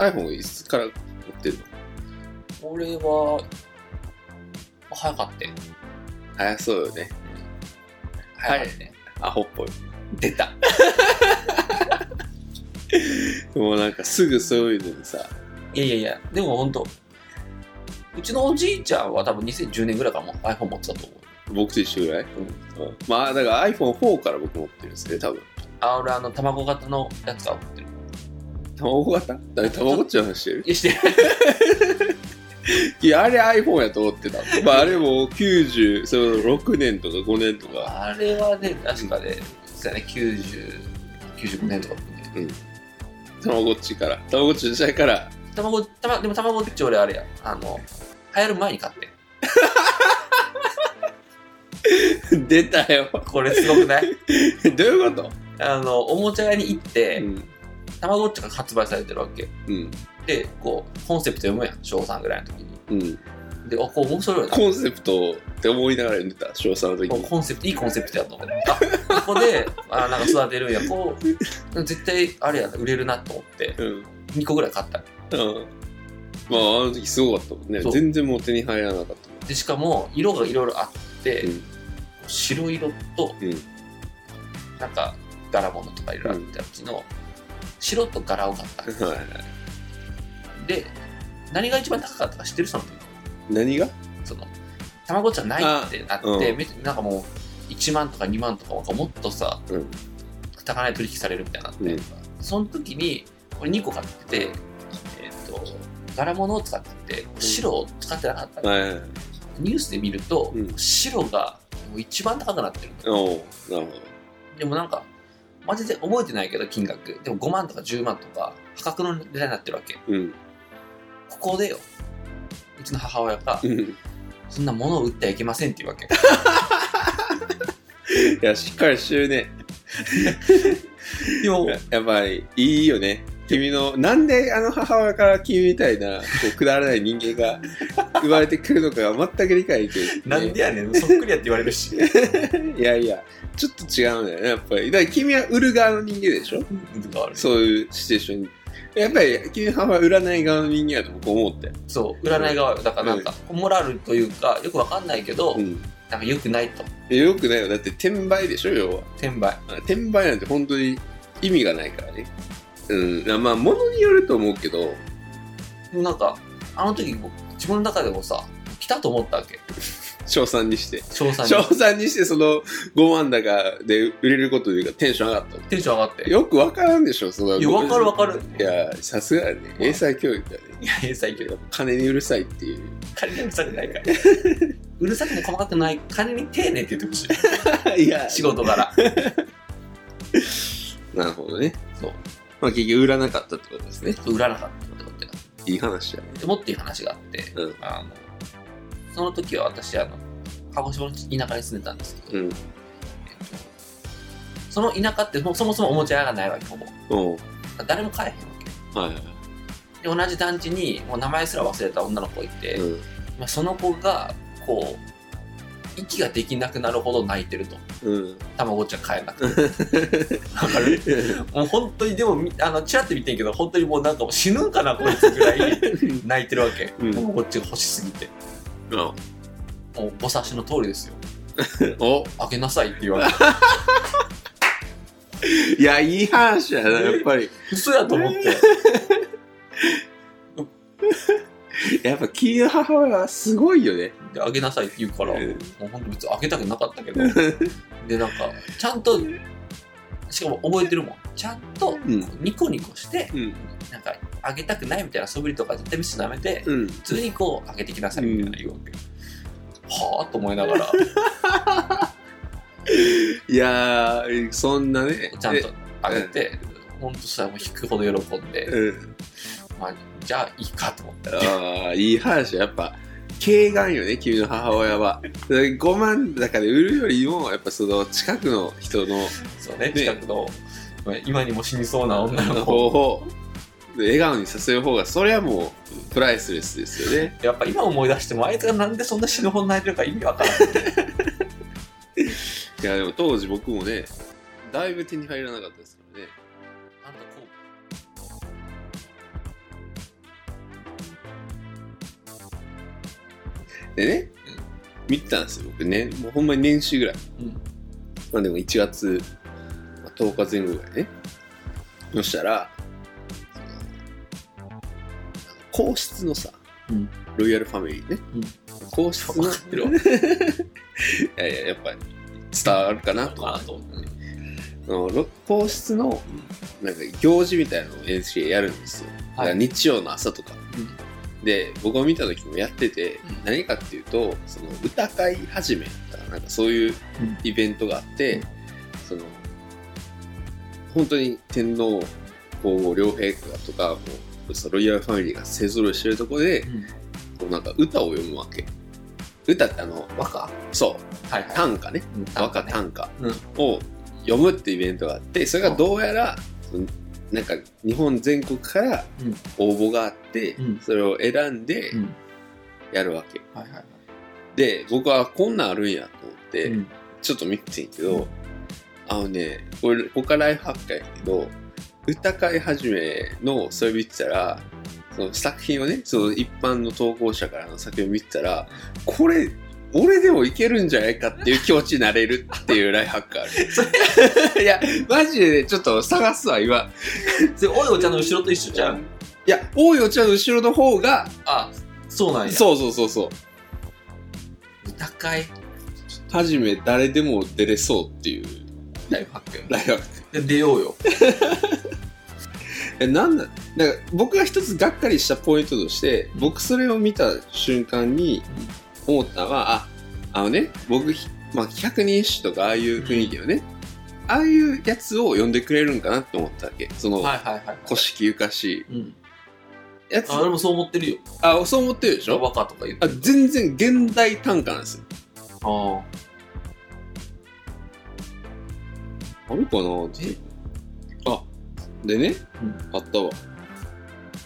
iPhone いつから持ってんの？俺は、早かったよ。早そうよね。早かったね。アホっぽい。出た。もうなんかすぐそういうのにさ、いやいやいや、でも本当うちのおじいちゃんは多分2010年ぐらいからもう iPhone 持ってたと思う。僕と一緒ぐらい、うんまあだから iPhone4 から僕持ってるんですね、多分。あ、俺あの、卵型のやつが持ってる。卵型誰卵っちの話してる？いや、してない。いや、あれ iPhone やと思ってた。まああれも90、その6年とか5年とか。あれはね、確かね、そうやね、90、95年とかだったね。たまごっちから。たまごっちの時代から。卵、たま、でも卵って俺あれや、あの、流行る前に買って。出たよ。これすごくない？どういうこと？あの、おもちゃ屋に行って、うん。たまごっちが発売されてるわけ。うん。で、こう、コンセプト読むやん、小3ぐらいの時に。うん。で、あ、こう面白いな。コンセプトって思いながら読んでた、小3の時に。コンセプト、いいコンセプトやと思って。あ、ここで、あなんか育てるんや。こう、絶対、あれやな、売れるなと思って、うん。2個ぐらい買った。うん。まあ、あの時すごかったもんね全然もう手に入らなかった。で、しかも、色がいろいろあって、うん白色と、うんなんか、柄物とかいろいろあったうちの、白と柄を買った。はいはい。で、何が一番高かったか知ってる？その時。何が？その、卵じゃないってなっうん。めなんかもう、1万とか2万とかなんかもっとさ、うん。高値取引されるみたいになって、うん。その時に、これ2個買ってて、えっ、と、柄物を使ってて、白を使ってなかったの、はいはい。ニュースで見ると、うん。白がもう一番高くなってるの。おうなるほでもなんか、マジで覚えてないけど、金額。でも5万とか10万とか、破格の値段になってるわけ。ど。うん。ここでよ、うちの母親がう、んそんな物を売ってはいけませんって言うわけ。いや、しっかりしてるね。でも、やっぱり、いいよね。君の、なんであの母親から君みたいな、こう、くだらない人間が生まれてくるのかが全く理解できない、なんでやねん、そっくりやって言われるし。いやいや、ちょっと違うんだよね、やっぱり。だから君は売る側の人間でしょ？そうそういうシチュエーションに。やっぱり、君は占い側の人間やと僕思って。そう、占い側よ。だからなんか、モラルというか、よくわかんないけど、うん。なんか良くないと。よくないよ。だって転売でしょ、要は。転売。転売なんて本当に意味がないからね。うん。まあ、ものによると思うけど、なんか、あの時僕、自分の中でもさ、来たと思ったわけ。賞賛にして。賞賛に。賞賛にしてその5万高で売れることというかテンション上がったのテンション上がって。よくわからんでしょ、その。いやわかるわかるいや、さすがやね。英才教育だね。いや、英才教育。金にうるさいっていう。金にうるさくないから。うるさくも細かくない、金に丁寧って言ってほしい。いや仕事柄。なるほどね。そう。まあ結局売らなかったってことですね。売らなかったってこ。いい話だね。でもっていう話があって、うんあの、その時は私、あの、鹿児島の田舎に住んでたんですけど、うん。えっとその田舎ってもそもそもおもちゃ屋がないわけ、ほぼ。誰も買えへんわけ。はいはい。で、同じ団地に、もう名前すら忘れた女の子いて、うん。まあ、その子が、こう、息ができなくなるほど泣いてると。うん。たまごっちは買えなくて。わかる？もう本当に、でもみ、あの、ちらっと見てんけど、本当にもうなんかもう死ぬんかな、こいつぐらい泣いてるわけ。うんたまごっちが欲しすぎて。あもう、ご察しの通りですよ。おあげなさいって言われて。いや、いい話やな、やっぱり。嘘やと思って。やっぱ君の母親はすごいよね。で、あげなさいって言うから、うんもう本当別にあげたくなかったけど。で、なんか、ちゃんと、しかも覚えてるもん。ちゃんと、うんニコニコして、うん。なんか、あげたくないみたいな素振りとか絶対見せちゃダメで、うん。普通にこう、あげてきなさいみたいな言うわけ。はぁと思いながら、いやー、そんなね。ちゃんとあげて、ほんとしたらもう引くほど喜んで、うん。まあ、じゃあいいかと思って。ああ、いい話。やっぱ、軽眼よね、君の母親は。5万高で売るよりも、やっぱその近くの人のそうね、ね近くの、まあ今にも死にそうな女の子方法、笑顔にさせる方が、それはもう、プライスレスですよね。やっぱ今思い出してもあいつがなんでそんな死ぬほど泣いてるか意味わからない。いや、でも当時僕もね、だいぶ手に入らなかったですでね、見てたんですよ、僕ね。もうほんまに年始ぐらい。うんまあでも1月まあ10日前後ぐらいね。そしたら、皇室のさ、うんロイヤルファミリーね。うん皇室の。いやいや、やっぱり伝わるかなと思って皇室のなんか行事みたいなのを NHK やるんですよ。だから日曜の朝とか。で、僕が見た時もやってて、うん。何かっていうと、その歌会始めとか、なんかそういううん。イベントがあって、うん。その、本当に天皇皇后両陛下とか、もうロイヤルファミリーが勢ぞろいしてるところで、うん。こうなんか歌を読むわけ。歌ってあの、和歌？そう、はいはい。短歌ね。うん。和歌ね。短歌うん。を読むってイベントがあってそれがどうやらなんか日本全国からうん。応募があって、うん。それを選んでうん。やるわけ、はいはいはい。で僕はこんなんあるんやと思って、うん。ちょっと見てんけど、あのねこれここからライフハッカーやけど歌会始めのそれ見てたらその作品をねその一般の投稿者からの作品を見てたらこれ俺でもいけるんじゃないかっていう気持ちになれるっていうライフハッカーある。いやマジでねちょっと探すわ今。それおいお茶の後ろと一緒じゃん。いや多いお茶の後ろの方があそうなんや。そうそうそうそう。歌会初め誰でも出れそうっていう。ライフハックやライフハッカーで出ようよ。えなんだだから僕が一つがっかりしたポイントとして僕それを見た瞬間に思ったのはああのね僕、ひまあ、百人一首とかああいう雰囲気のね、ああいうやつを読んでくれるんかなって思ったわけ。そのはいはいはい古式ゆかし。いうん。やつ。あ俺もそう思ってるよ。あそう思ってるでしょ？和歌とか言ってあ全然現代短歌なんですよ。ああるかなえ？あでね、うん。あったわ。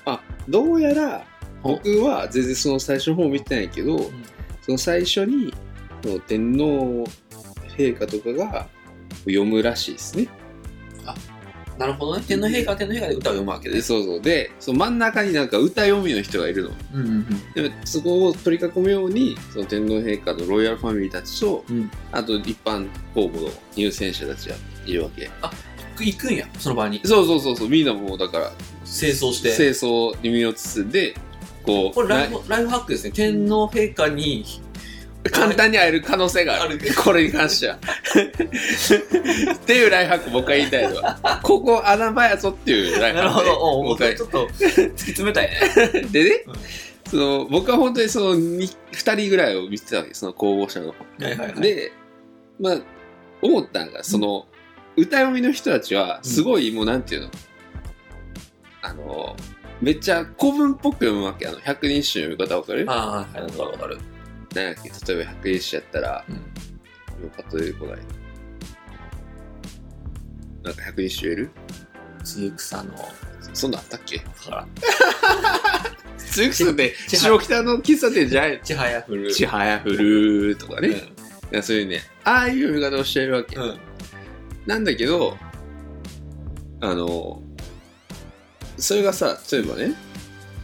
あどうやら僕は全然その最初の方見てないけど、その最初に天皇陛下とかが読むらしいですね。なるほどね。天皇陛下は天皇陛下で歌を読むわけでそうそう。でその真ん中になんか歌読みの人がいるの。うんうんでそこを取り囲むようにその天皇陛下のロイヤルファミリーたちとうん。あと一般公募の入選者たちがいるわけ。行くんやその場に。そうそうそうそう。みんなもうだから清掃して。清掃に身を包んでこうこれライなフライフハックですね。天皇陛下に簡単に会える可能性がある。これに関しては。っていうライフハック僕が言いたいのは。ここ穴場やぞっていうライフハックなるほど。お僕はちょっと突き詰めたいね。でね、うん。その僕は本当にその 2, 2人ぐらいを見てたわけその候補者の。はいはいはい。でまあ思ったんがその、歌読みの人たちはすごいもうなんていうの、あのめっちゃ古文っぽく読むわけあの。百人一首の読み方わかる？ああはい。わかるわかるなんやっけ？例えば百人一首やったらうん。もうパッと出てこない。なんか百人一首言える？露草の。そんなんあったっけ？からツークスってち下北の喫茶店じゃない？ちはやふる。ちはやふるとかね、いやそういうねああいう読み方をしているわけ、うんうん。なんだけどあのそれがさ例えばね、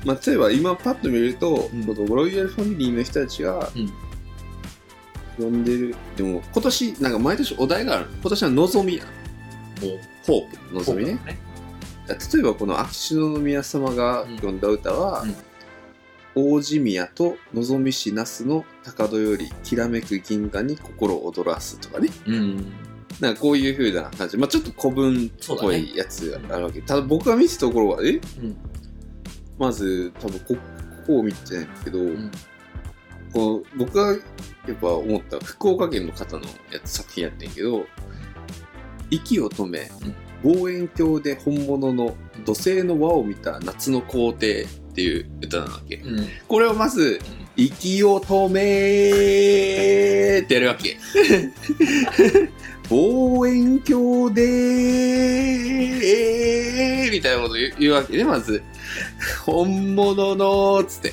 まあ、例えば今パッと見ると、うん。このロイヤルファミリーの人たちがうん。呼んでる、でも今年なんか毎年お題がある。今年は望みやホープ望みね。例えばこの秋篠宮様が読ん。だ歌はうん「王子宮と望みし那須の高戸よりきらめく銀河に心躍らす」とかね。うんなんかこういう風な感じ、まあ、ちょっと古文っぽいやつがあるわけ、ただ僕が見てたところはね、うん。まず多分こここを見てないんだけど、ん。この僕がやっぱ思った福岡県の方のやつ作品やってんけど「息を止め、望遠鏡で本物の土星の輪を見た夏の皇帝」っていう歌なわけ。うん。これをまず「息を止め」ってやるわけ 望遠鏡でみたいなこと言うわけねまず。本物のつって。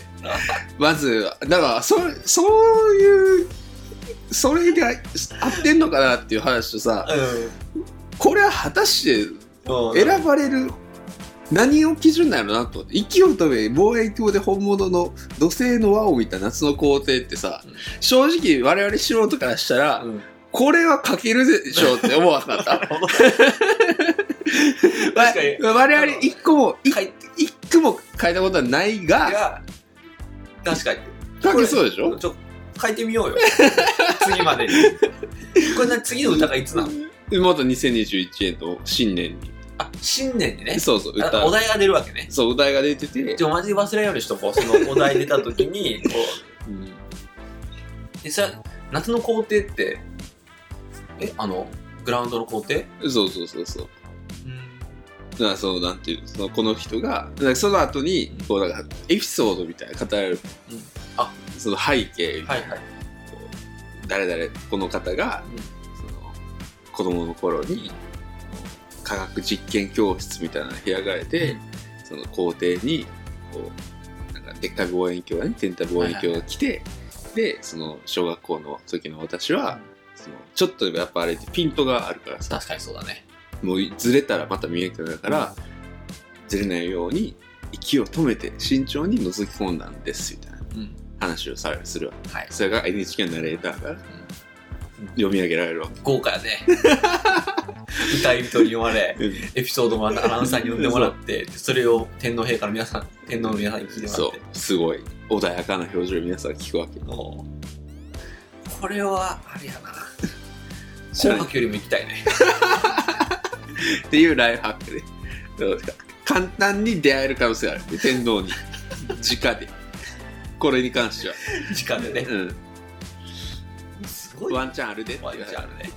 まずだからそそういうそれが合ってんのかなっていう話とさこれは果たしてうん。選ばれる何を基準なのなと。思って息を止め望遠鏡で本物の土星の輪を見た夏の皇帝ってさ、うん。正直我々素人からしたら、うんこれは書けるでしょうって思わなかった？確かに。わ我々一個も、一句も書いたことはないが、が確かに。書けそうでしょ？ちょ書いてみようよ。次までに。これな次の歌がいつなの？また2021年の新年に。あ新年にね。そうそう、歌。あお。題が出るわけね。そう、お題が出てて、じゃあマジで忘れんようにしとこうそのお題出た時にこう んうえそれ夏の皇帝ってえあのグラウンドの皇帝そうそうそうそう。うん。だからその、なんていうの、そのこの人が、だからその後に、こう、なんか、エピソードみたいな語られる。うん。あ。その背景みたな、はいいはい。こう誰々、この方が、その、子供の頃に、科学実験教室みたいな部屋があれて、その校庭にこうなんかでっかい望遠鏡がね。天体望遠鏡が来て、でその小学校の時の私はそのちょっとやっぱあれってピントがあるからさ。確かにそうだね。もうずれたらまた見えなくなるから、ずれないように息を止めて慎重に覗き込んだんですみたいなうん。話をされするわけ。はい。それが NHK のナレーターから読み上げられるわ豪華やね。歌い人に読まれけ、エピソードもアナウンサーに読んでもらってでそれを天皇陛下の皆さん天皇の皆さんに聞いてもらそって。う。すごい。穏やかな表情で皆さん聞くわけ。おこれはあれやな。紅白よりも行きたいね。っていうライフハックで。どうですか?簡単に出会える可能性がある。天皇に。直で。これに関しては、時間でね。うん、すごい。ワンチャンあるでワンチャンあるね